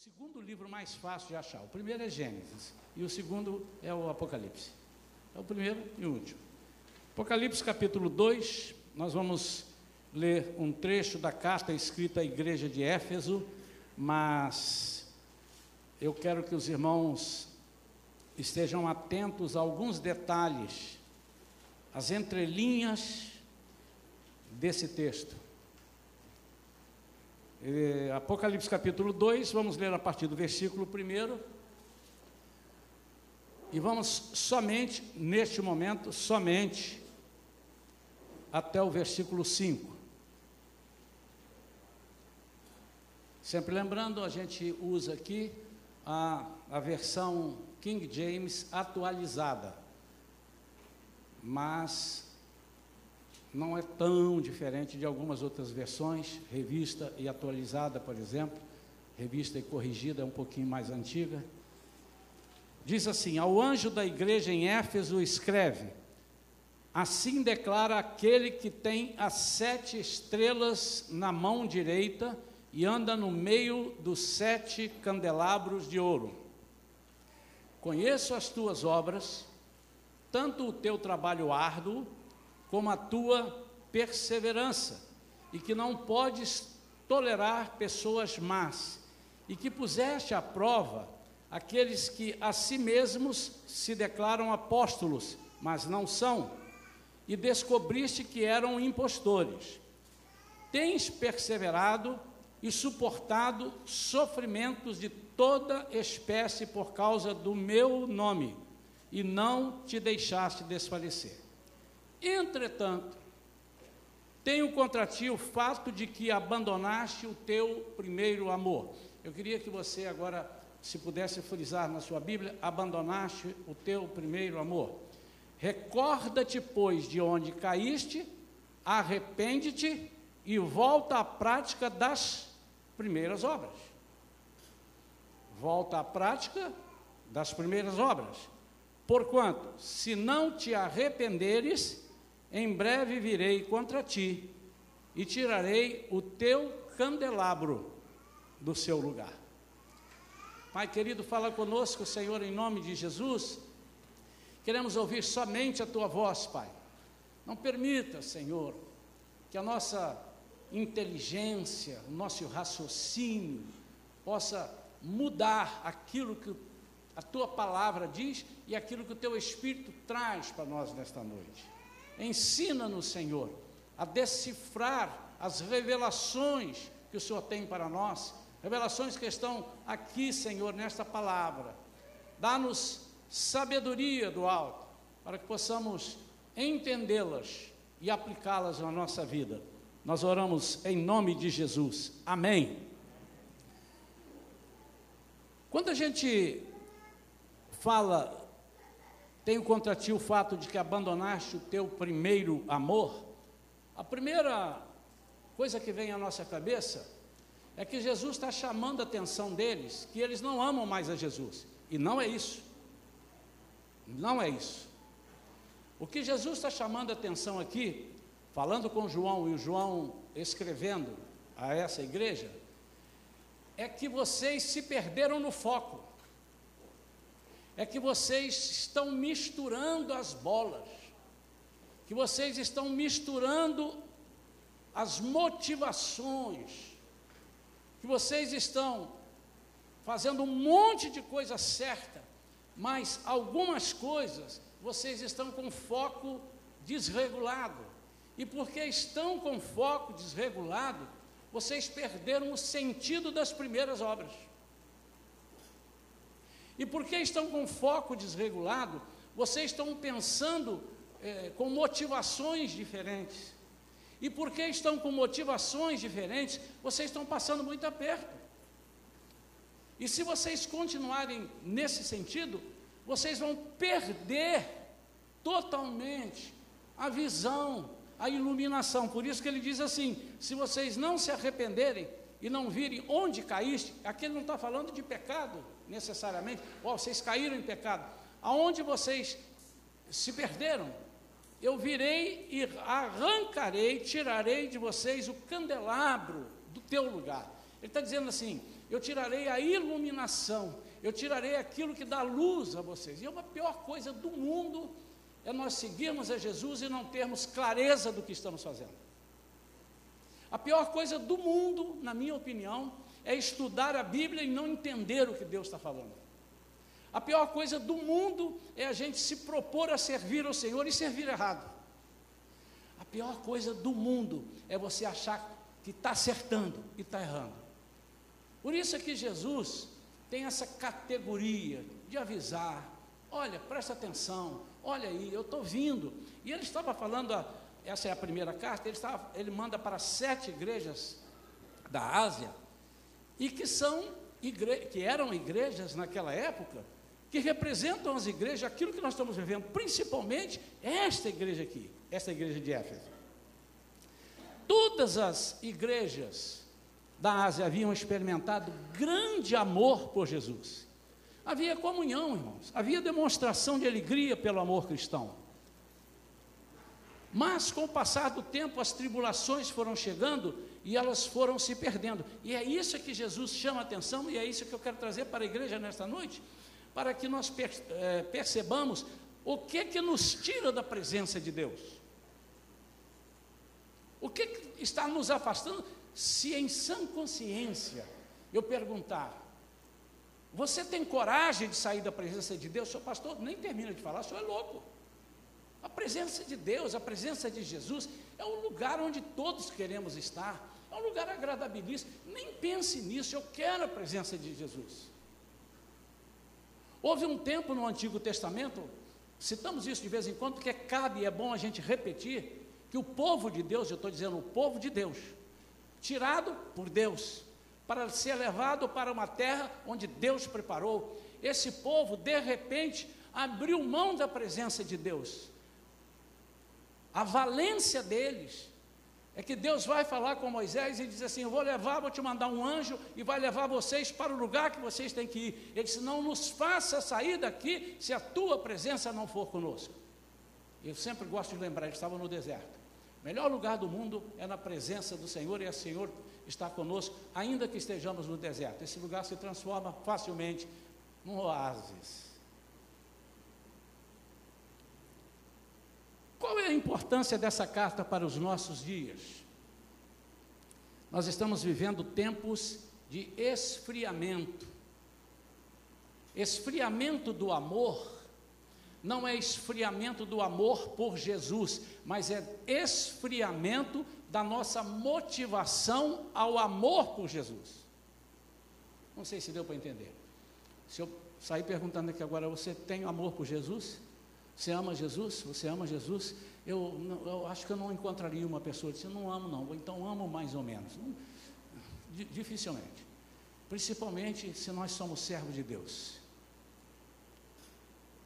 segundo livro mais fácil de achar. O primeiro é Gênesis e o segundo é o Apocalipse. É o primeiro e o último. Apocalipse capítulo 2, nós vamos ler um trecho da carta escrita à igreja de Éfeso, mas eu quero que os irmãos estejam atentos a alguns detalhes, as entrelinhas desse texto. É, Apocalipse capítulo 2, vamos ler a partir do versículo 1. E vamos somente, neste momento, somente até o versículo 5. Sempre lembrando, a gente usa aqui a, a versão King James atualizada, mas não é tão diferente de algumas outras versões, revista e atualizada, por exemplo, revista e corrigida é um pouquinho mais antiga. Diz assim: Ao anjo da igreja em Éfeso escreve: Assim declara aquele que tem as sete estrelas na mão direita e anda no meio dos sete candelabros de ouro. Conheço as tuas obras, tanto o teu trabalho árduo, como a tua perseverança, e que não podes tolerar pessoas más, e que puseste à prova aqueles que a si mesmos se declaram apóstolos, mas não são, e descobriste que eram impostores. Tens perseverado e suportado sofrimentos de toda espécie por causa do meu nome, e não te deixaste desfalecer. Entretanto, tenho contra ti o fato de que abandonaste o teu primeiro amor. Eu queria que você agora, se pudesse frisar na sua Bíblia, abandonaste o teu primeiro amor. Recorda-te, pois, de onde caíste, arrepende-te e volta à prática das primeiras obras. Volta à prática das primeiras obras. Porquanto, se não te arrependeres, em breve virei contra ti e tirarei o teu candelabro do seu lugar. Pai querido, fala conosco, Senhor, em nome de Jesus. Queremos ouvir somente a tua voz, Pai. Não permita, Senhor, que a nossa inteligência, o nosso raciocínio possa mudar aquilo que a tua palavra diz e aquilo que o teu Espírito traz para nós nesta noite. Ensina-nos, Senhor, a decifrar as revelações que o Senhor tem para nós, revelações que estão aqui, Senhor, nesta palavra. Dá-nos sabedoria do alto, para que possamos entendê-las e aplicá-las na nossa vida. Nós oramos em nome de Jesus. Amém. Quando a gente fala tenho contra ti o fato de que abandonaste o teu primeiro amor. A primeira coisa que vem à nossa cabeça é que Jesus está chamando a atenção deles, que eles não amam mais a Jesus. E não é isso. Não é isso. O que Jesus está chamando a atenção aqui, falando com João e o João escrevendo a essa igreja, é que vocês se perderam no foco é que vocês estão misturando as bolas, que vocês estão misturando as motivações, que vocês estão fazendo um monte de coisa certa, mas algumas coisas vocês estão com foco desregulado. E porque estão com foco desregulado, vocês perderam o sentido das primeiras obras. E porque estão com foco desregulado, vocês estão pensando é, com motivações diferentes. E porque estão com motivações diferentes, vocês estão passando muito aperto. E se vocês continuarem nesse sentido, vocês vão perder totalmente a visão, a iluminação. Por isso que ele diz assim: se vocês não se arrependerem e não virem onde caíste, aqui ele não está falando de pecado, necessariamente, oh, vocês caíram em pecado, aonde vocês se perderam, eu virei e arrancarei, tirarei de vocês o candelabro do teu lugar. Ele está dizendo assim: eu tirarei a iluminação, eu tirarei aquilo que dá luz a vocês. E é uma pior coisa do mundo é nós seguirmos a Jesus e não termos clareza do que estamos fazendo. A pior coisa do mundo, na minha opinião, é estudar a Bíblia e não entender o que Deus está falando. A pior coisa do mundo é a gente se propor a servir ao Senhor e servir errado. A pior coisa do mundo é você achar que está acertando e está errando. Por isso é que Jesus tem essa categoria de avisar: olha, presta atenção, olha aí, eu estou vindo. E ele estava falando, essa é a primeira carta, ele, estava, ele manda para sete igrejas da Ásia, e que são igre, que eram igrejas naquela época, que representam as igrejas, aquilo que nós estamos vivendo, principalmente esta igreja aqui, esta igreja de Éfeso. Todas as igrejas da Ásia haviam experimentado grande amor por Jesus. Havia comunhão, irmãos, havia demonstração de alegria pelo amor cristão. Mas com o passar do tempo, as tribulações foram chegando e elas foram se perdendo. E é isso que Jesus chama a atenção e é isso que eu quero trazer para a igreja nesta noite, para que nós é, percebamos o que que nos tira da presença de Deus. O que, que está nos afastando? Se em sã consciência eu perguntar, você tem coragem de sair da presença de Deus? Seu pastor nem termina de falar, o senhor é louco. A presença de Deus, a presença de Jesus, é o lugar onde todos queremos estar, é um lugar agradabilíssimo. Nem pense nisso, eu quero a presença de Jesus. Houve um tempo no Antigo Testamento, citamos isso de vez em quando, porque cabe e é bom a gente repetir, que o povo de Deus, eu estou dizendo o povo de Deus, tirado por Deus, para ser levado para uma terra onde Deus preparou, esse povo, de repente, abriu mão da presença de Deus. A valência deles é que Deus vai falar com Moisés e diz assim: Eu vou levar, vou te mandar um anjo e vai levar vocês para o lugar que vocês têm que ir. Ele disse: Não nos faça sair daqui se a tua presença não for conosco. Eu sempre gosto de lembrar, eles estavam no deserto. O melhor lugar do mundo é na presença do Senhor e o Senhor está conosco, ainda que estejamos no deserto. Esse lugar se transforma facilmente num oásis. Qual é a importância dessa carta para os nossos dias? Nós estamos vivendo tempos de esfriamento. Esfriamento do amor não é esfriamento do amor por Jesus, mas é esfriamento da nossa motivação ao amor por Jesus. Não sei se deu para entender. Se eu sair perguntando aqui agora, você tem amor por Jesus? Você ama Jesus? Você ama Jesus? Eu, eu acho que eu não encontraria uma pessoa que diz, não amo não, ou então amo mais ou menos. Dificilmente. Principalmente se nós somos servos de Deus.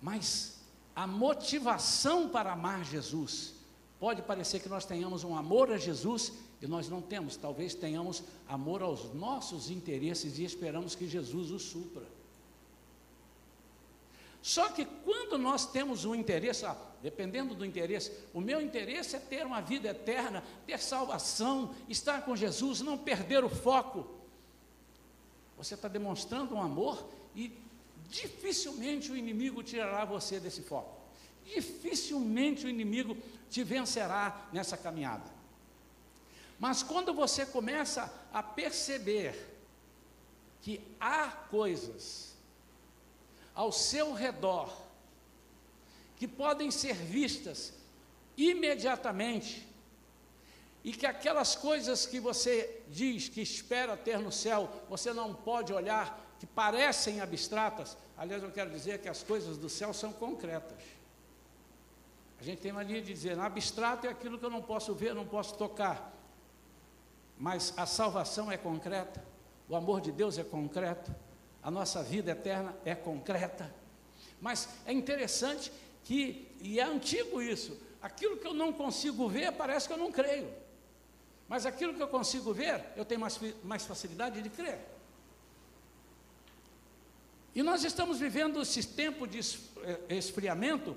Mas a motivação para amar Jesus, pode parecer que nós tenhamos um amor a Jesus e nós não temos, talvez tenhamos amor aos nossos interesses e esperamos que Jesus o supra. Só que quando nós temos um interesse, ah, dependendo do interesse, o meu interesse é ter uma vida eterna, ter salvação, estar com Jesus, não perder o foco. Você está demonstrando um amor e dificilmente o inimigo tirará você desse foco. Dificilmente o inimigo te vencerá nessa caminhada. Mas quando você começa a perceber que há coisas ao seu redor, que podem ser vistas imediatamente, e que aquelas coisas que você diz que espera ter no céu, você não pode olhar, que parecem abstratas, aliás, eu quero dizer que as coisas do céu são concretas. A gente tem mania de dizer, abstrato é aquilo que eu não posso ver, não posso tocar. Mas a salvação é concreta, o amor de Deus é concreto, a nossa vida eterna é concreta. Mas é interessante que, e é antigo isso, aquilo que eu não consigo ver, parece que eu não creio. Mas aquilo que eu consigo ver, eu tenho mais, mais facilidade de crer. E nós estamos vivendo esse tempo de eh, esfriamento,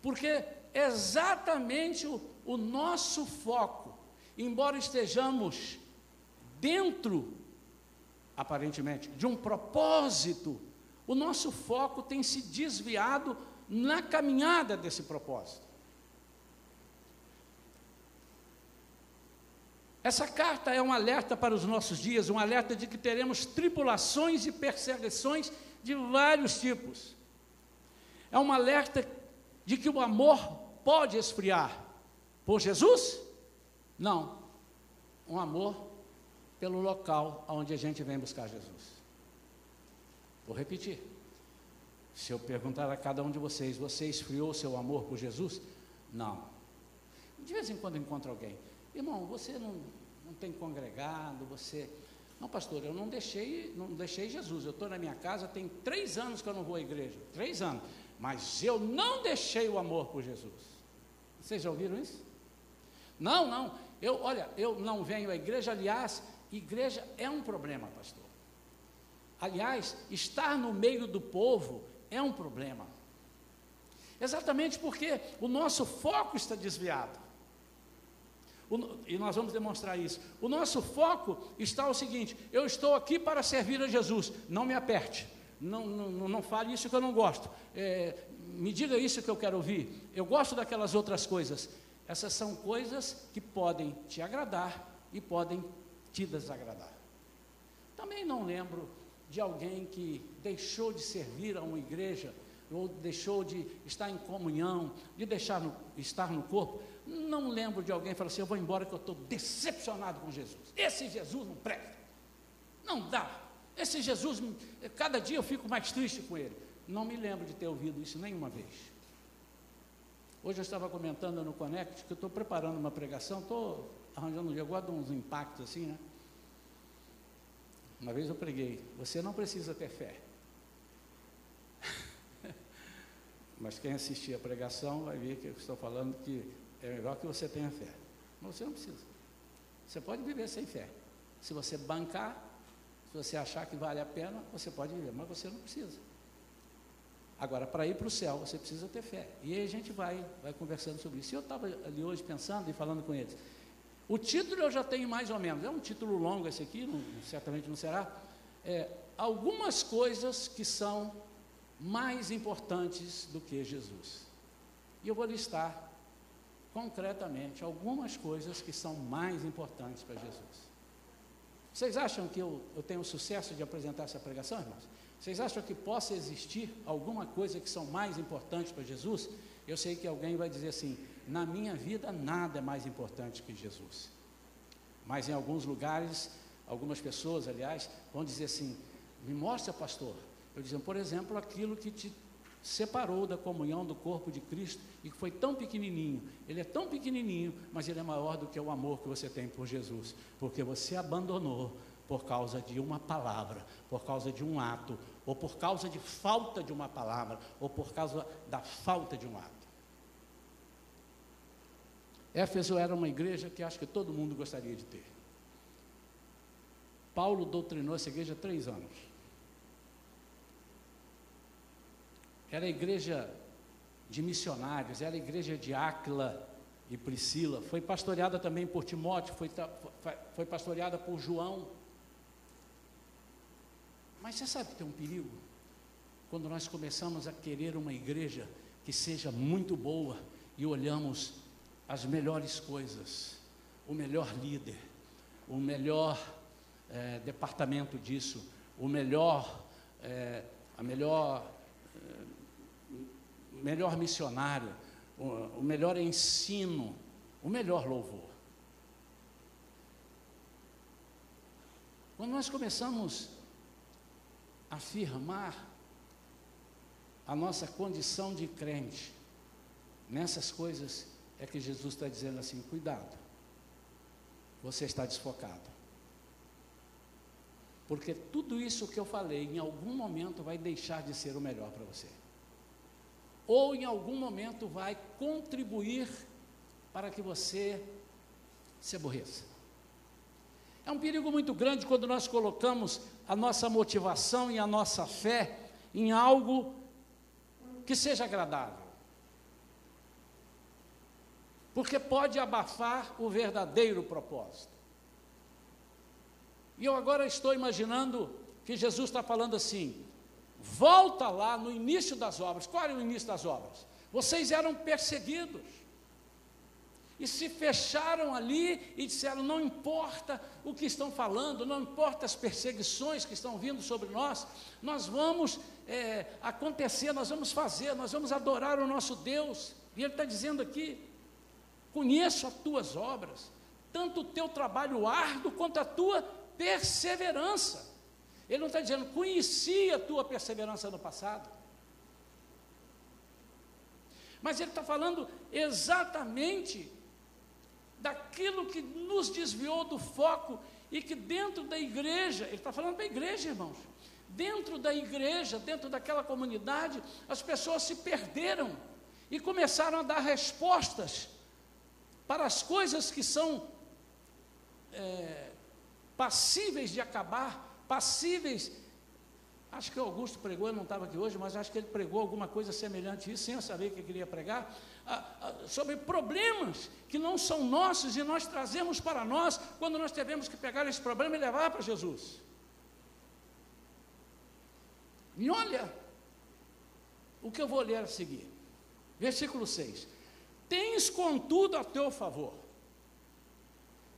porque exatamente o, o nosso foco, embora estejamos dentro aparentemente, de um propósito, o nosso foco tem se desviado na caminhada desse propósito. Essa carta é um alerta para os nossos dias, um alerta de que teremos tribulações e perseguições de vários tipos. É um alerta de que o amor pode esfriar. Por Jesus? Não. Um amor pelo local onde a gente vem buscar Jesus. Vou repetir. Se eu perguntar a cada um de vocês, você esfriou seu amor por Jesus? Não. De vez em quando encontro alguém. Irmão, você não, não tem congregado, você. Não, pastor, eu não deixei, não deixei Jesus. Eu estou na minha casa, tem três anos que eu não vou à igreja. Três anos. Mas eu não deixei o amor por Jesus. Vocês já ouviram isso? Não, não. Eu, olha, eu não venho à igreja, aliás, igreja é um problema, pastor. Aliás, estar no meio do povo é um problema. Exatamente porque o nosso foco está desviado. O, e nós vamos demonstrar isso. O nosso foco está o seguinte: eu estou aqui para servir a Jesus, não me aperte, não, não, não fale isso que eu não gosto, é, me diga isso que eu quero ouvir. Eu gosto daquelas outras coisas. Essas são coisas que podem te agradar e podem te desagradar. Também não lembro de alguém que deixou de servir a uma igreja, ou deixou de estar em comunhão, de deixar no, estar no corpo. Não lembro de alguém falou assim: eu vou embora que eu estou decepcionado com Jesus. Esse Jesus não presta. Não dá. Esse Jesus, cada dia eu fico mais triste com ele. Não me lembro de ter ouvido isso nenhuma vez. Hoje eu estava comentando no Connect que eu estou preparando uma pregação, estou arranjando um gosto de uns impactos assim, né? Uma vez eu preguei, você não precisa ter fé. Mas quem assistir a pregação vai ver que eu estou falando que é melhor que você tenha fé. Mas você não precisa. Você pode viver sem fé. Se você bancar, se você achar que vale a pena, você pode viver, mas você não precisa. Agora, para ir para o céu, você precisa ter fé. E aí a gente vai, vai conversando sobre isso. E eu estava ali hoje pensando e falando com eles. O título eu já tenho mais ou menos, é um título longo esse aqui, não, certamente não será. É, algumas coisas que são mais importantes do que Jesus. E eu vou listar concretamente algumas coisas que são mais importantes para Jesus. Vocês acham que eu, eu tenho sucesso de apresentar essa pregação, irmãos? Vocês acham que possa existir alguma coisa que são mais importantes para Jesus? Eu sei que alguém vai dizer assim: na minha vida nada é mais importante que Jesus. Mas em alguns lugares, algumas pessoas, aliás, vão dizer assim: me mostra, pastor. Eu dizendo, por exemplo, aquilo que te separou da comunhão do corpo de Cristo e que foi tão pequenininho. Ele é tão pequenininho, mas ele é maior do que o amor que você tem por Jesus, porque você abandonou por causa de uma palavra, por causa de um ato, ou por causa de falta de uma palavra, ou por causa da falta de um ato. Éfeso era uma igreja que acho que todo mundo gostaria de ter. Paulo doutrinou essa igreja há três anos. Era a igreja de missionários, era a igreja de Áquila e Priscila. Foi pastoreada também por Timóteo, foi, foi pastoreada por João. Mas você sabe que tem um perigo? Quando nós começamos a querer uma igreja que seja muito boa e olhamos as melhores coisas, o melhor líder, o melhor é, departamento disso, o melhor, é, a melhor, é, melhor missionário, o, o melhor ensino, o melhor louvor. Quando nós começamos a afirmar a nossa condição de crente nessas coisas é que Jesus está dizendo assim: cuidado, você está desfocado. Porque tudo isso que eu falei, em algum momento vai deixar de ser o melhor para você. Ou em algum momento vai contribuir para que você se aborreça. É um perigo muito grande quando nós colocamos a nossa motivação e a nossa fé em algo que seja agradável porque pode abafar o verdadeiro propósito. E eu agora estou imaginando que Jesus está falando assim: volta lá no início das obras. Qual era o início das obras? Vocês eram perseguidos. E se fecharam ali e disseram: não importa o que estão falando, não importa as perseguições que estão vindo sobre nós, nós vamos é, acontecer, nós vamos fazer, nós vamos adorar o nosso Deus. E Ele está dizendo aqui: conheço as tuas obras, tanto o teu trabalho árduo quanto a tua perseverança. Ele não está dizendo, conheci a tua perseverança no passado. Mas ele está falando exatamente daquilo que nos desviou do foco e que dentro da igreja, ele está falando da igreja, irmãos, dentro da igreja, dentro daquela comunidade, as pessoas se perderam e começaram a dar respostas para as coisas que são é, passíveis de acabar, passíveis. Acho que o Augusto pregou, ele não estava aqui hoje, mas acho que ele pregou alguma coisa semelhante a isso, sem eu saber que queria pregar, sobre problemas que não são nossos e nós trazemos para nós, quando nós devemos que pegar esse problema e levar para Jesus. E olha o que eu vou ler a seguir. Versículo 6. Tens contudo a teu favor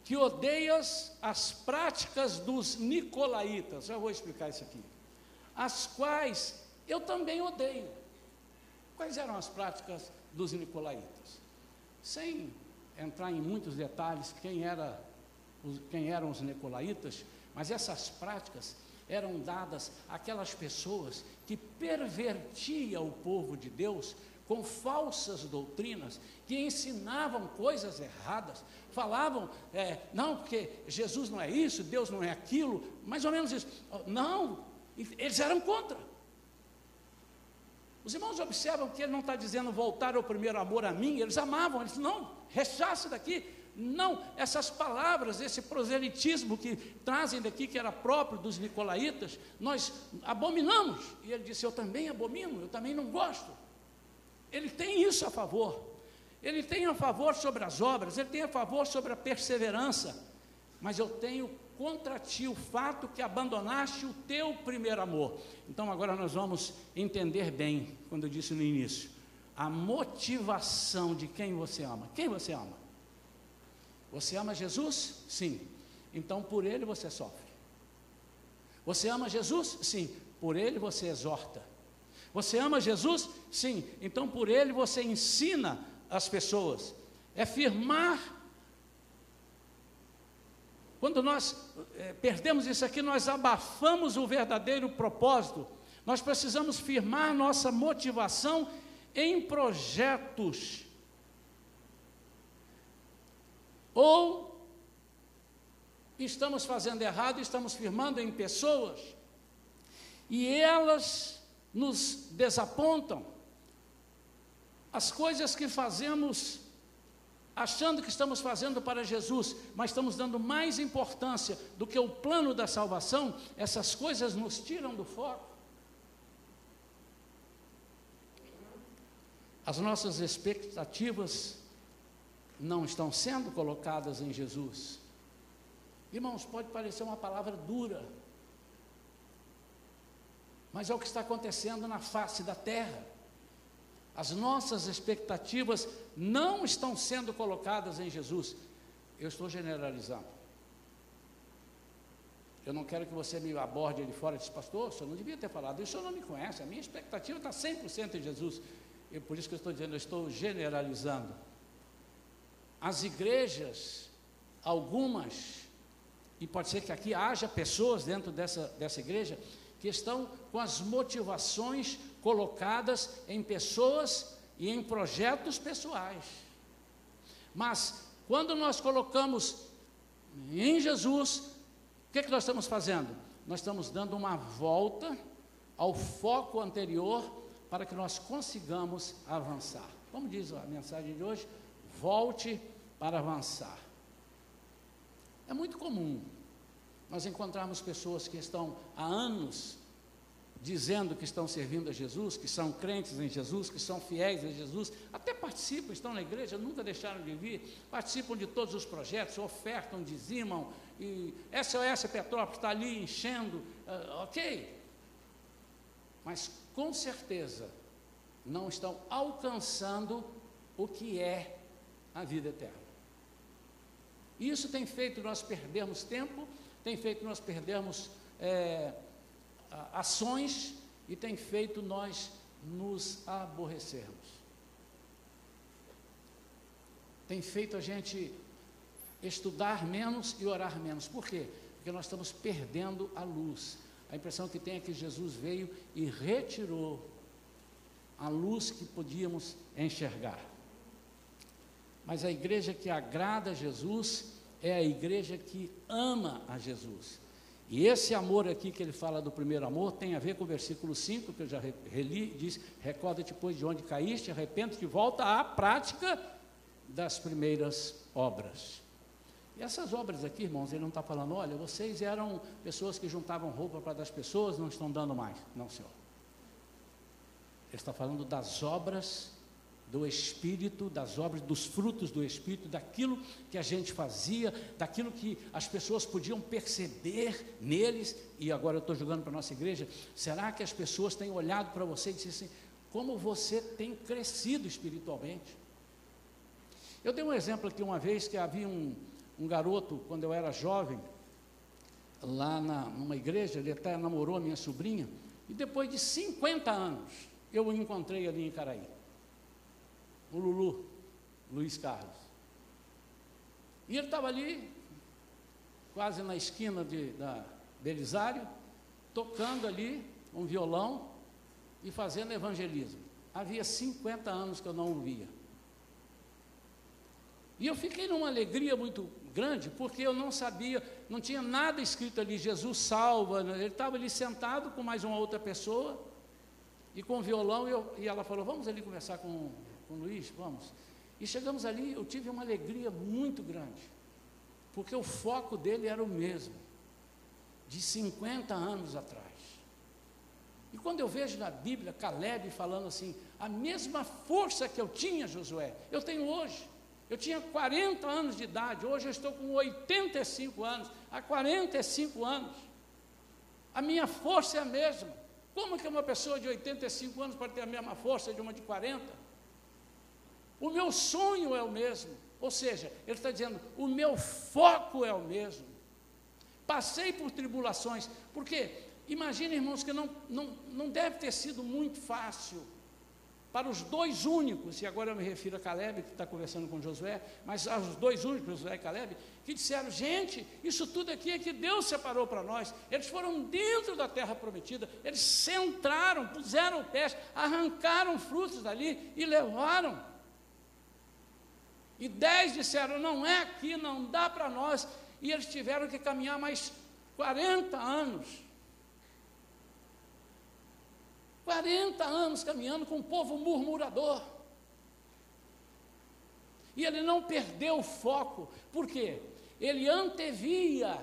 que odeias as práticas dos nicolaítas. Já vou explicar isso aqui. As quais eu também odeio. Quais eram as práticas dos nicolaítas? Sem entrar em muitos detalhes quem, era, quem eram os nicolaítas, mas essas práticas eram dadas àquelas pessoas que pervertiam o povo de Deus com falsas doutrinas, que ensinavam coisas erradas, falavam, é, não, porque Jesus não é isso, Deus não é aquilo, mais ou menos isso. Não, eles eram contra. Os irmãos observam que ele não está dizendo voltar ao primeiro amor a mim, eles amavam, eles não, rechace daqui. Não, essas palavras, esse proselitismo que trazem daqui, que era próprio dos nicolaítas, nós abominamos. E ele disse: Eu também abomino, eu também não gosto. Ele tem isso a favor. Ele tem a favor sobre as obras, ele tem a favor sobre a perseverança. Mas eu tenho contra ti o fato que abandonaste o teu primeiro amor. Então agora nós vamos entender bem, quando eu disse no início, a motivação de quem você ama. Quem você ama? Você ama Jesus? Sim. Então por ele você sofre. Você ama Jesus? Sim. Por ele você exorta. Você ama Jesus? Sim. Então por ele você ensina as pessoas. É firmar. Quando nós é, perdemos isso aqui, nós abafamos o verdadeiro propósito. Nós precisamos firmar nossa motivação em projetos. Ou estamos fazendo errado, estamos firmando em pessoas, e elas nos desapontam, as coisas que fazemos achando que estamos fazendo para Jesus, mas estamos dando mais importância do que o plano da salvação, essas coisas nos tiram do foco. As nossas expectativas não estão sendo colocadas em Jesus. Irmãos, pode parecer uma palavra dura, mas é o que está acontecendo na face da terra. As nossas expectativas não estão sendo colocadas em Jesus. Eu estou generalizando. Eu não quero que você me aborde ali fora e diz, pastor, senhor não devia ter falado, o senhor não me conhece, a minha expectativa está 100% em Jesus. E por isso que eu estou dizendo, eu estou generalizando. As igrejas, algumas, e pode ser que aqui haja pessoas dentro dessa, dessa igreja, que estão com as motivações colocadas em pessoas e em projetos pessoais. Mas quando nós colocamos em Jesus, o que, é que nós estamos fazendo? Nós estamos dando uma volta ao foco anterior para que nós consigamos avançar. Como diz a mensagem de hoje, volte para avançar. É muito comum nós encontramos pessoas que estão há anos dizendo que estão servindo a Jesus, que são crentes em Jesus, que são fiéis a Jesus, até participam, estão na igreja, nunca deixaram de vir, participam de todos os projetos, ofertam, dizimam, e SOS Petrópolis está ali enchendo, uh, ok. Mas com certeza não estão alcançando o que é a vida eterna. Isso tem feito nós perdermos tempo, tem feito nós perdermos é, ações e tem feito nós nos aborrecermos. Tem feito a gente estudar menos e orar menos. Por quê? Porque nós estamos perdendo a luz. A impressão que tem é que Jesus veio e retirou a luz que podíamos enxergar. Mas a igreja que agrada a Jesus é a igreja que ama a Jesus. E esse amor aqui que ele fala do primeiro amor tem a ver com o versículo 5, que eu já reli, diz: Recorda-te, pois, de onde caíste, arrepende-te e volta à prática das primeiras obras. E essas obras aqui, irmãos, ele não está falando, olha, vocês eram pessoas que juntavam roupa para dar as pessoas, não estão dando mais. Não, senhor. Ele está falando das obras do Espírito, das obras, dos frutos do Espírito, daquilo que a gente fazia, daquilo que as pessoas podiam perceber neles, e agora eu estou jogando para a nossa igreja, será que as pessoas têm olhado para você e disse assim, como você tem crescido espiritualmente? Eu dei um exemplo aqui uma vez que havia um, um garoto, quando eu era jovem, lá na, numa igreja, ele até namorou a minha sobrinha, e depois de 50 anos, eu o encontrei ali em Caraí o Lulu, Luiz Carlos. E ele estava ali, quase na esquina de, da Belisário, tocando ali um violão e fazendo evangelismo. Havia 50 anos que eu não o via. E eu fiquei numa alegria muito grande, porque eu não sabia, não tinha nada escrito ali, Jesus salva. Né? Ele estava ali sentado com mais uma outra pessoa, e com o violão, e, eu, e ela falou: Vamos ali conversar com com o Luiz, vamos. E chegamos ali, eu tive uma alegria muito grande, porque o foco dele era o mesmo, de 50 anos atrás. E quando eu vejo na Bíblia Caleb falando assim, a mesma força que eu tinha, Josué, eu tenho hoje. Eu tinha 40 anos de idade, hoje eu estou com 85 anos, há 45 anos. A minha força é a mesma. Como que uma pessoa de 85 anos pode ter a mesma força de uma de 40? O meu sonho é o mesmo. Ou seja, ele está dizendo: o meu foco é o mesmo. Passei por tribulações, porque imagine, irmãos, que não, não, não deve ter sido muito fácil para os dois únicos, e agora eu me refiro a Caleb, que está conversando com Josué, mas aos dois únicos, Josué e Caleb, que disseram: gente, isso tudo aqui é que Deus separou para nós. Eles foram dentro da terra prometida, eles centraram, puseram o pé, arrancaram frutos dali e levaram. E dez disseram: não é aqui, não dá para nós. E eles tiveram que caminhar mais 40 anos. 40 anos caminhando com um povo murmurador. E ele não perdeu o foco, por quê? Ele antevia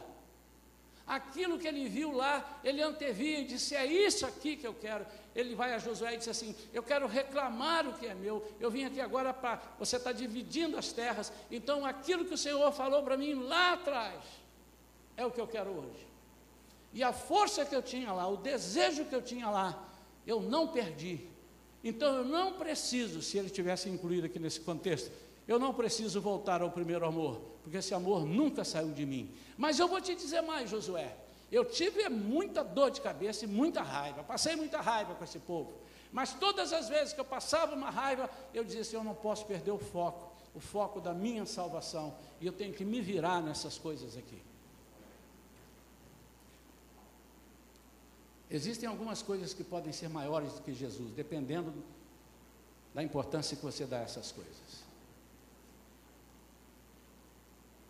aquilo que ele viu lá, ele antevia e disse: É isso aqui que eu quero ele vai a Josué e diz assim: Eu quero reclamar o que é meu. Eu vim aqui agora para. Você está dividindo as terras. Então, aquilo que o Senhor falou para mim lá atrás é o que eu quero hoje. E a força que eu tinha lá, o desejo que eu tinha lá, eu não perdi. Então, eu não preciso, se ele tivesse incluído aqui nesse contexto, eu não preciso voltar ao primeiro amor, porque esse amor nunca saiu de mim. Mas eu vou te dizer mais, Josué. Eu tive muita dor de cabeça e muita raiva, passei muita raiva com esse povo. Mas todas as vezes que eu passava uma raiva, eu dizia assim: eu não posso perder o foco, o foco da minha salvação, e eu tenho que me virar nessas coisas aqui. Existem algumas coisas que podem ser maiores do que Jesus, dependendo da importância que você dá a essas coisas.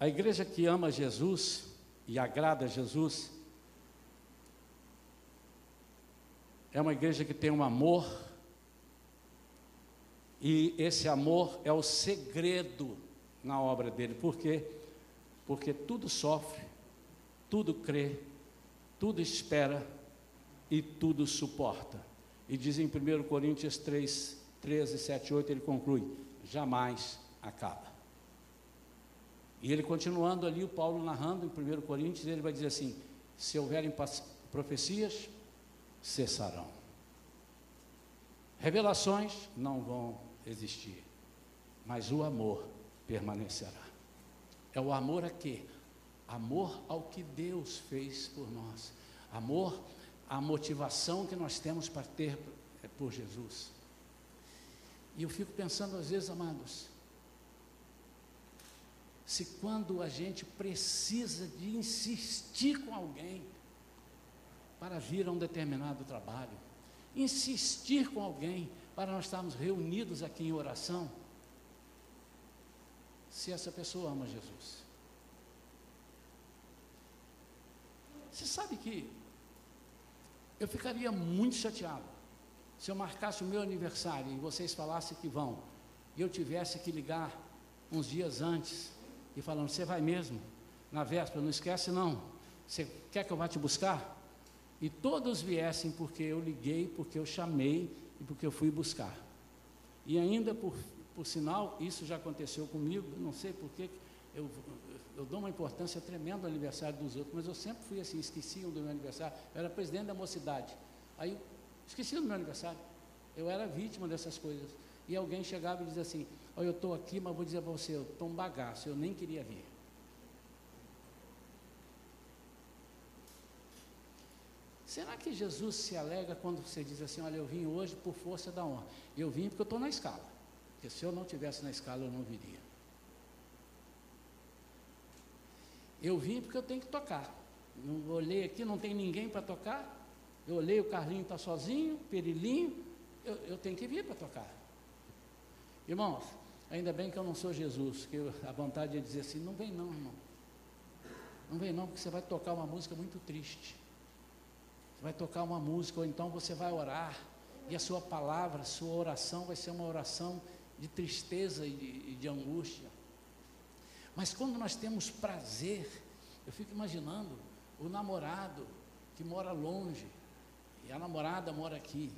A igreja que ama Jesus e agrada Jesus, é uma igreja que tem um amor, e esse amor é o segredo na obra dele. Por quê? Porque tudo sofre, tudo crê, tudo espera e tudo suporta. E diz em 1 Coríntios 3, 13, 7, 8, ele conclui: jamais acaba. E ele continuando ali, o Paulo narrando em 1 Coríntios, ele vai dizer assim: se houverem profecias, cessarão. Revelações não vão existir, mas o amor permanecerá. É o amor a quê? Amor ao que Deus fez por nós. Amor à motivação que nós temos para ter é, por Jesus. E eu fico pensando às vezes, amados, se quando a gente precisa de insistir com alguém para vir a um determinado trabalho, insistir com alguém para nós estarmos reunidos aqui em oração, se essa pessoa ama Jesus. Você sabe que eu ficaria muito chateado se eu marcasse o meu aniversário e vocês falassem que vão, e eu tivesse que ligar uns dias antes e falando: Você vai mesmo? Na véspera, não esquece não. Você quer que eu vá te buscar? E todos viessem porque eu liguei, porque eu chamei e porque eu fui buscar. E ainda por, por sinal, isso já aconteceu comigo, não sei porquê, eu, eu dou uma importância tremenda ao aniversário dos outros, mas eu sempre fui assim, esqueciam do meu aniversário. Eu era presidente da mocidade. Aí esqueciam do meu aniversário. Eu era vítima dessas coisas. E alguém chegava e dizia assim: Olha, eu estou aqui, mas vou dizer para você, eu estou um bagaço, eu nem queria vir. Será que Jesus se alega quando você diz assim: Olha, eu vim hoje por força da honra? Eu vim porque eu estou na escala. Porque se eu não tivesse na escala, eu não viria. Eu vim porque eu tenho que tocar. Não olhei aqui, não tem ninguém para tocar. Eu olhei, o Carlinho está sozinho, Perilinho. Eu, eu tenho que vir para tocar. Irmãos, ainda bem que eu não sou Jesus, que eu, a vontade é dizer assim: não vem não, irmão. Não vem não, porque você vai tocar uma música muito triste. Você vai tocar uma música, ou então você vai orar, e a sua palavra, a sua oração vai ser uma oração de tristeza e de, e de angústia. Mas quando nós temos prazer, eu fico imaginando o namorado que mora longe, e a namorada mora aqui,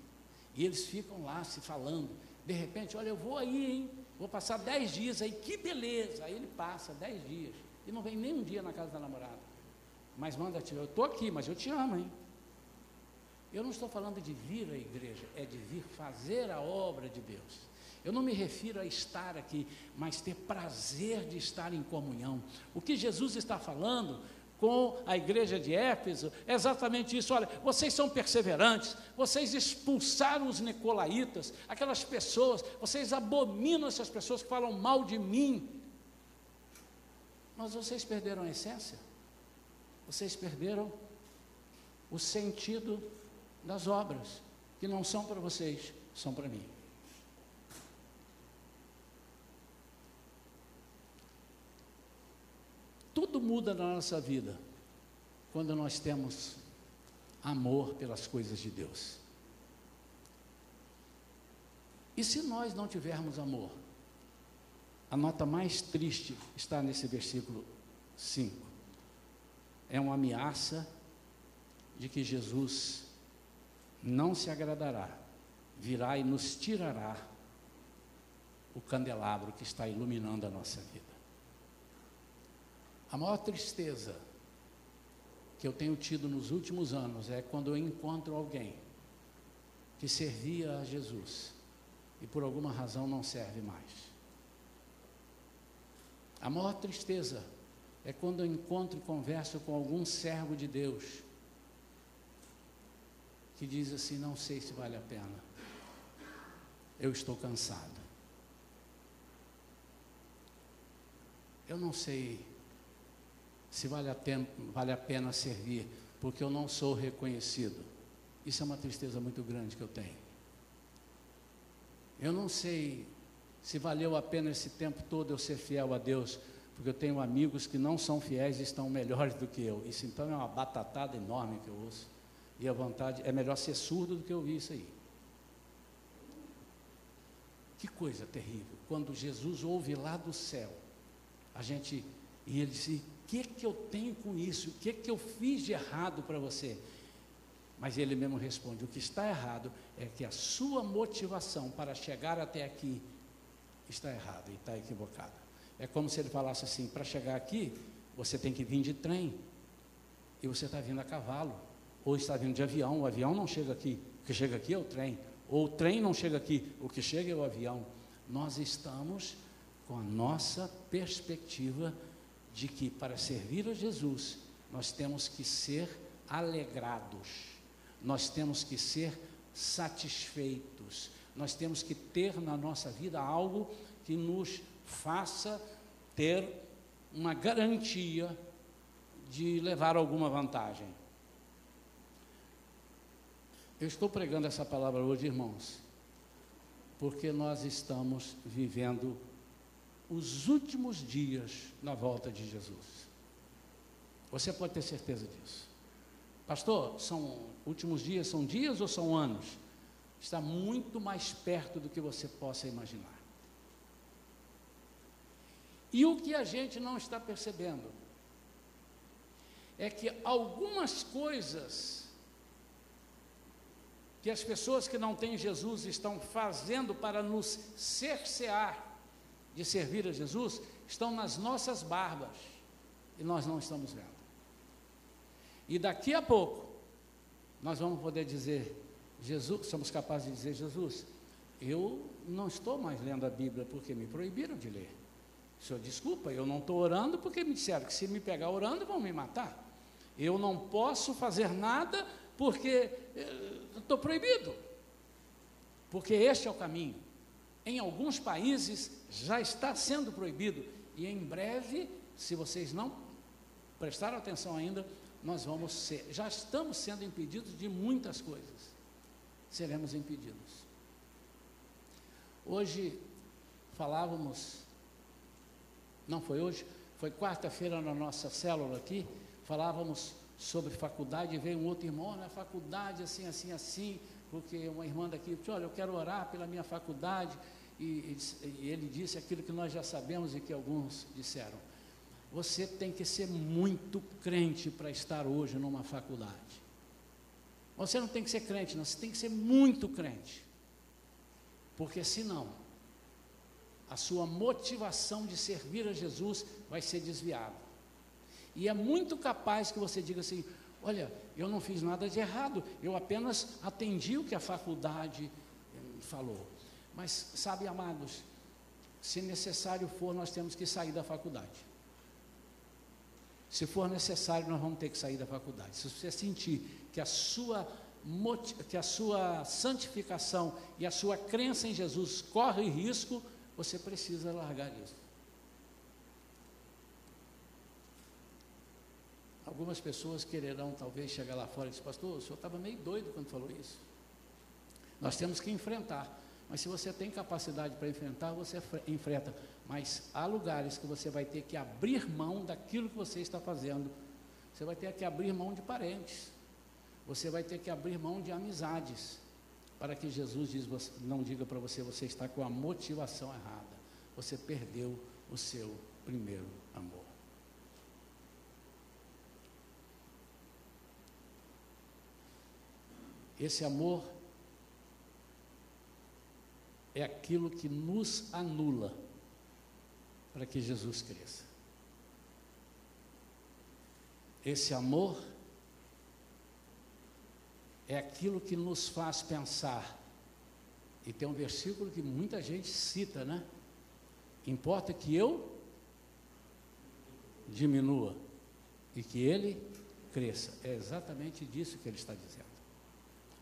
e eles ficam lá se falando. De repente, olha, eu vou aí, hein? Vou passar dez dias aí, que beleza! Aí ele passa dez dias e não vem nem um dia na casa da namorada. Mas manda te, eu estou aqui, mas eu te amo, hein? Eu não estou falando de vir à igreja, é de vir fazer a obra de Deus. Eu não me refiro a estar aqui, mas ter prazer de estar em comunhão. O que Jesus está falando com a igreja de Éfeso é exatamente isso. Olha, vocês são perseverantes, vocês expulsaram os nicolaítas, aquelas pessoas, vocês abominam essas pessoas que falam mal de mim. Mas vocês perderam a essência, vocês perderam o sentido das obras, que não são para vocês, são para mim. Tudo muda na nossa vida quando nós temos amor pelas coisas de Deus. E se nós não tivermos amor? A nota mais triste está nesse versículo 5. É uma ameaça de que Jesus não se agradará, virá e nos tirará o candelabro que está iluminando a nossa vida. A maior tristeza que eu tenho tido nos últimos anos é quando eu encontro alguém que servia a Jesus e por alguma razão não serve mais. A maior tristeza é quando eu encontro e converso com algum servo de Deus que diz assim: Não sei se vale a pena, eu estou cansado. Eu não sei se vale a, pena, vale a pena servir, porque eu não sou reconhecido. Isso é uma tristeza muito grande que eu tenho. Eu não sei se valeu a pena esse tempo todo eu ser fiel a Deus, porque eu tenho amigos que não são fiéis e estão melhores do que eu. Isso então é uma batatada enorme que eu ouço. E a vontade é melhor ser surdo do que ouvir isso aí. Que coisa terrível. Quando Jesus ouve lá do céu, a gente e ele disse: que, que eu tenho com isso? O que, que eu fiz de errado para você? Mas ele mesmo responde: o que está errado é que a sua motivação para chegar até aqui está errada e está equivocada. É como se ele falasse assim: para chegar aqui, você tem que vir de trem, e você está vindo a cavalo, ou está vindo de avião. O avião não chega aqui, o que chega aqui é o trem, ou o trem não chega aqui, o que chega é o avião. Nós estamos com a nossa perspectiva de que para servir a Jesus, nós temos que ser alegrados, nós temos que ser satisfeitos, nós temos que ter na nossa vida algo que nos faça ter uma garantia de levar alguma vantagem. Eu estou pregando essa palavra hoje, irmãos, porque nós estamos vivendo os últimos dias na volta de Jesus. Você pode ter certeza disso. Pastor, são últimos dias, são dias ou são anos? Está muito mais perto do que você possa imaginar. E o que a gente não está percebendo é que algumas coisas que as pessoas que não têm Jesus estão fazendo para nos cercear de servir a Jesus estão nas nossas barbas e nós não estamos vendo. E daqui a pouco nós vamos poder dizer, Jesus, somos capazes de dizer, Jesus, eu não estou mais lendo a Bíblia porque me proibiram de ler. Senhor, desculpa, eu não estou orando porque me disseram que se me pegar orando vão me matar. Eu não posso fazer nada porque estou proibido. Porque este é o caminho. Em alguns países já está sendo proibido. E em breve, se vocês não prestaram atenção ainda, nós vamos ser, já estamos sendo impedidos de muitas coisas. Seremos impedidos. Hoje falávamos, não foi hoje, foi quarta-feira na nossa célula aqui, falávamos sobre faculdade, e veio um outro irmão, na faculdade, assim, assim, assim, porque uma irmã daqui disse, olha, eu quero orar pela minha faculdade, e, e, ele disse aquilo que nós já sabemos e que alguns disseram. Você tem que ser muito crente para estar hoje numa faculdade. Você não tem que ser crente, não, você tem que ser muito crente. Porque senão, a sua motivação de servir a Jesus vai ser desviada. E é muito capaz que você diga assim: olha, eu não fiz nada de errado, eu apenas atendi o que a faculdade eh, falou. Mas, sabe, amados, se necessário for, nós temos que sair da faculdade. Se for necessário, nós vamos ter que sair da faculdade. Se você sentir que a sua que a sua santificação e a sua crença em Jesus corre risco, você precisa largar isso. Algumas pessoas quererão talvez chegar lá fora e dizer, pastor, o senhor estava meio doido quando falou isso. Nós temos que enfrentar. Mas se você tem capacidade para enfrentar, você enfrenta. Mas há lugares que você vai ter que abrir mão daquilo que você está fazendo. Você vai ter que abrir mão de parentes. Você vai ter que abrir mão de amizades. Para que Jesus diz, não diga para você, você está com a motivação errada. Você perdeu o seu primeiro amor. Esse amor é aquilo que nos anula para que Jesus cresça. Esse amor é aquilo que nos faz pensar. E tem um versículo que muita gente cita, né? Importa que eu diminua e que ele cresça. É exatamente disso que ele está dizendo.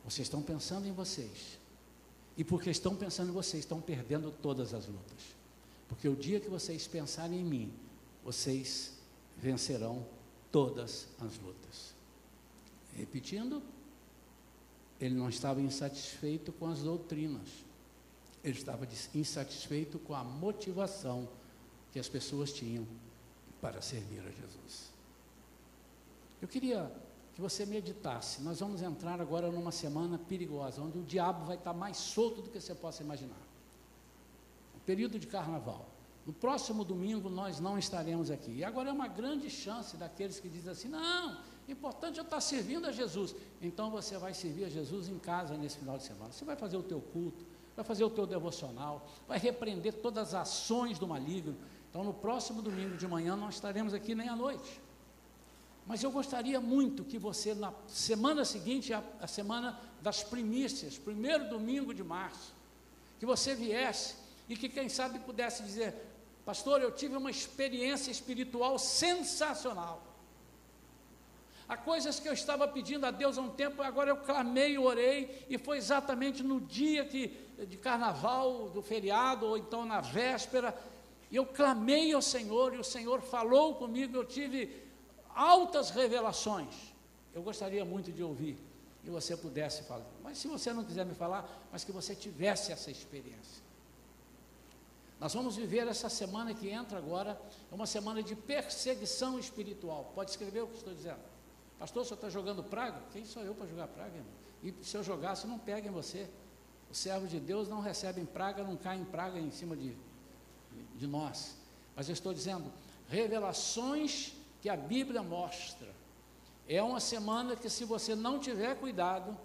Vocês estão pensando em vocês. E porque estão pensando em vocês, estão perdendo todas as lutas. Porque o dia que vocês pensarem em mim, vocês vencerão todas as lutas. Repetindo, ele não estava insatisfeito com as doutrinas, ele estava insatisfeito com a motivação que as pessoas tinham para servir a Jesus. Eu queria que você meditasse. Nós vamos entrar agora numa semana perigosa, onde o diabo vai estar mais solto do que você possa imaginar. O período de carnaval. No próximo domingo nós não estaremos aqui. E agora é uma grande chance daqueles que dizem assim: não, o importante é estar servindo a Jesus. Então você vai servir a Jesus em casa nesse final de semana. Você vai fazer o teu culto, vai fazer o teu devocional, vai repreender todas as ações do maligno. Então, no próximo domingo de manhã, nós estaremos aqui nem à noite. Mas eu gostaria muito que você, na semana seguinte, a, a semana das primícias, primeiro domingo de março, que você viesse e que, quem sabe, pudesse dizer: Pastor, eu tive uma experiência espiritual sensacional. Há coisas que eu estava pedindo a Deus há um tempo, agora eu clamei, orei, e foi exatamente no dia que, de carnaval, do feriado, ou então na véspera, eu clamei ao Senhor, e o Senhor falou comigo, eu tive altas revelações. Eu gostaria muito de ouvir e você pudesse falar. Mas se você não quiser me falar, mas que você tivesse essa experiência. Nós vamos viver essa semana que entra agora, é uma semana de perseguição espiritual. Pode escrever o que estou dizendo. Pastor, senhor está jogando praga? Quem sou eu para jogar praga, irmão? E se eu jogasse, não peguem você. Os servos de Deus não recebem praga, não caem praga em cima de, de nós. Mas eu estou dizendo, revelações que a Bíblia mostra. É uma semana que, se você não tiver cuidado,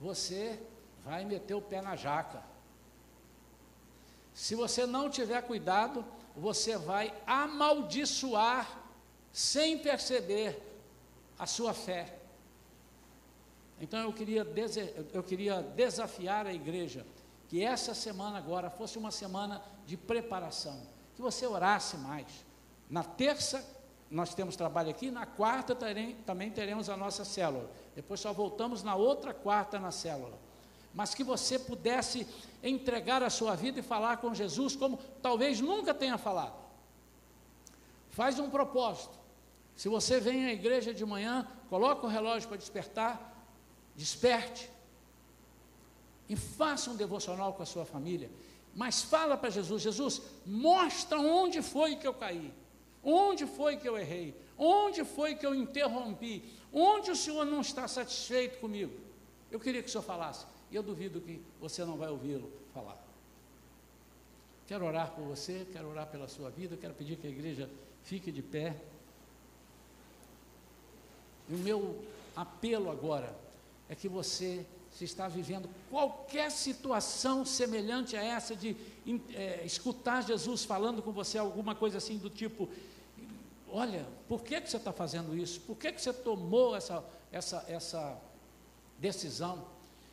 você vai meter o pé na jaca. Se você não tiver cuidado, você vai amaldiçoar, sem perceber, a sua fé. Então eu queria, eu queria desafiar a igreja que essa semana agora fosse uma semana de preparação, que você orasse mais. Na terça nós temos trabalho aqui, na quarta terem, também teremos a nossa célula. Depois só voltamos na outra quarta na célula. Mas que você pudesse entregar a sua vida e falar com Jesus como talvez nunca tenha falado. Faz um propósito. Se você vem à igreja de manhã, coloca o relógio para despertar, desperte. E faça um devocional com a sua família. Mas fala para Jesus, Jesus, mostra onde foi que eu caí. Onde foi que eu errei? Onde foi que eu interrompi? Onde o Senhor não está satisfeito comigo? Eu queria que o Senhor falasse, e eu duvido que você não vai ouvi-lo falar. Quero orar por você, quero orar pela sua vida, quero pedir que a igreja fique de pé. E o meu apelo agora é que você, se está vivendo qualquer situação semelhante a essa de é, escutar Jesus falando com você alguma coisa assim do tipo, olha, por que, que você está fazendo isso? Por que, que você tomou essa, essa, essa decisão?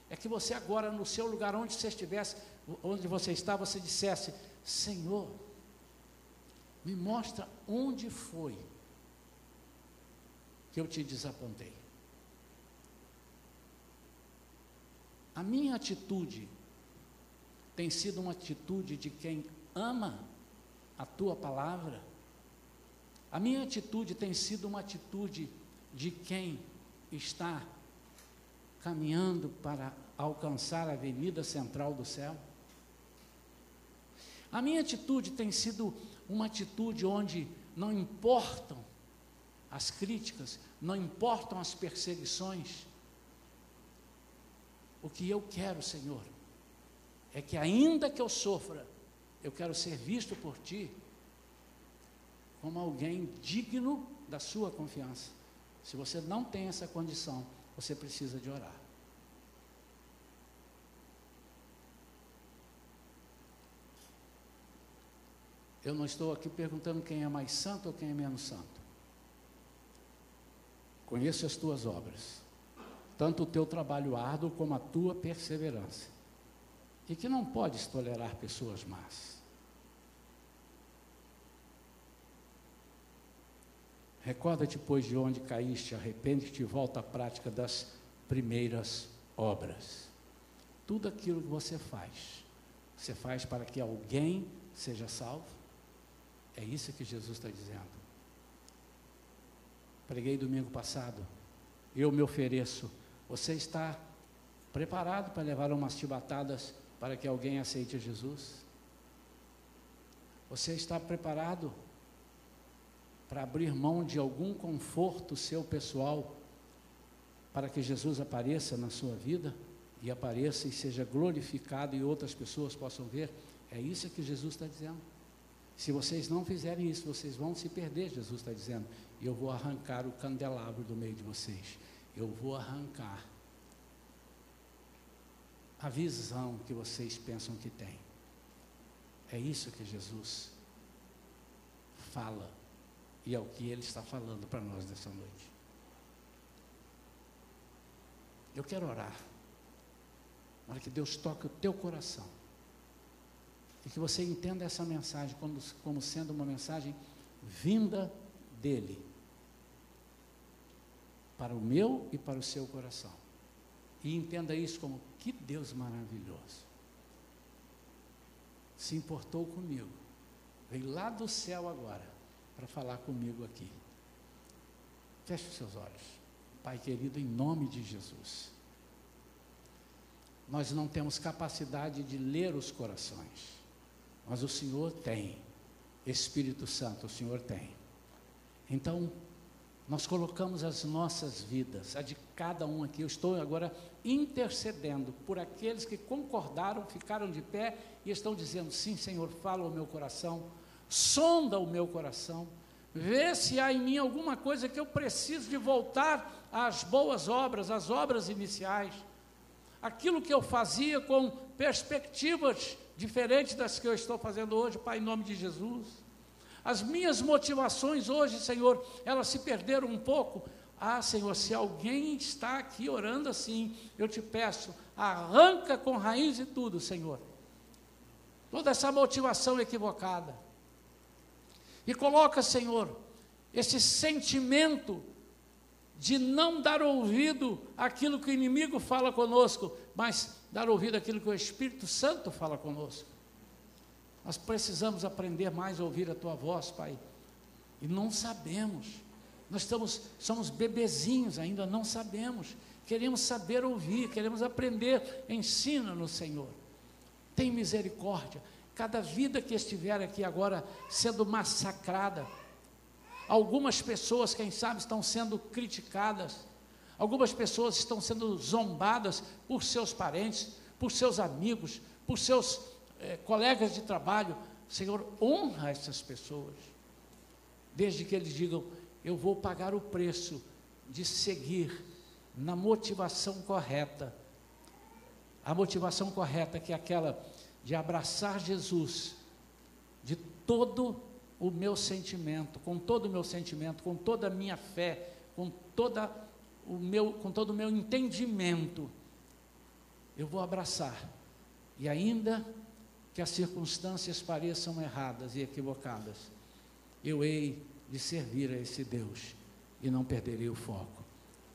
É que você agora, no seu lugar, onde você estivesse, onde você está, você dissesse, Senhor, me mostra onde foi que eu te desapontei. A minha atitude tem sido uma atitude de quem ama a tua palavra, a minha atitude tem sido uma atitude de quem está caminhando para alcançar a avenida central do céu. A minha atitude tem sido uma atitude onde não importam as críticas, não importam as perseguições. O que eu quero, Senhor, é que ainda que eu sofra, eu quero ser visto por Ti como alguém digno da sua confiança. Se você não tem essa condição, você precisa de orar. Eu não estou aqui perguntando quem é mais santo ou quem é menos santo. Conheço as tuas obras, tanto o teu trabalho árduo como a tua perseverança, e que não podes tolerar pessoas más. Recorda-te, pois, de onde caíste, arrepende-te e volta à prática das primeiras obras. Tudo aquilo que você faz, você faz para que alguém seja salvo? É isso que Jesus está dizendo. Preguei domingo passado, eu me ofereço. Você está preparado para levar umas chibatadas para que alguém aceite Jesus? Você está preparado para abrir mão de algum conforto seu pessoal, para que Jesus apareça na sua vida e apareça e seja glorificado e outras pessoas possam ver. É isso que Jesus está dizendo. Se vocês não fizerem isso, vocês vão se perder, Jesus está dizendo. Eu vou arrancar o candelabro do meio de vocês. Eu vou arrancar a visão que vocês pensam que têm. É isso que Jesus fala. E é o que Ele está falando para nós nessa noite. Eu quero orar para que Deus toque o teu coração. E que você entenda essa mensagem como, como sendo uma mensagem vinda dEle. Para o meu e para o seu coração. E entenda isso como que Deus maravilhoso. Se importou comigo. Veio lá do céu agora para falar comigo aqui. Feche os seus olhos. Pai querido, em nome de Jesus. Nós não temos capacidade de ler os corações, mas o Senhor tem. Espírito Santo, o Senhor tem. Então, nós colocamos as nossas vidas, a de cada um aqui. Eu estou agora intercedendo por aqueles que concordaram, ficaram de pé e estão dizendo: sim, Senhor, fala ao meu coração, sonda o meu coração, vê se há em mim alguma coisa que eu preciso de voltar às boas obras, às obras iniciais. Aquilo que eu fazia com perspectivas diferentes das que eu estou fazendo hoje, Pai, em nome de Jesus. As minhas motivações hoje, Senhor, elas se perderam um pouco. Ah, Senhor, se alguém está aqui orando assim, eu te peço, arranca com raiz e tudo, Senhor. Toda essa motivação equivocada. E coloca, Senhor, esse sentimento de não dar ouvido àquilo que o inimigo fala conosco, mas dar ouvido àquilo que o Espírito Santo fala conosco. Nós precisamos aprender mais a ouvir a tua voz, Pai. E não sabemos. Nós estamos, somos bebezinhos ainda, não sabemos. Queremos saber ouvir, queremos aprender. Ensina-nos, Senhor. Tem misericórdia. Cada vida que estiver aqui agora sendo massacrada, algumas pessoas, quem sabe, estão sendo criticadas, algumas pessoas estão sendo zombadas por seus parentes, por seus amigos, por seus é, colegas de trabalho, Senhor, honra essas pessoas, desde que eles digam: eu vou pagar o preço de seguir na motivação correta. A motivação correta que é aquela de abraçar Jesus de todo o meu sentimento, com todo o meu sentimento, com toda a minha fé, com toda o meu, com todo o meu entendimento. Eu vou abraçar. E ainda que as circunstâncias pareçam erradas e equivocadas, eu hei de servir a esse Deus e não perderei o foco.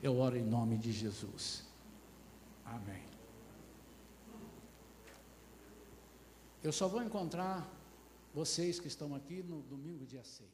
Eu oro em nome de Jesus. Amém. Eu só vou encontrar vocês que estão aqui no domingo, dia 6.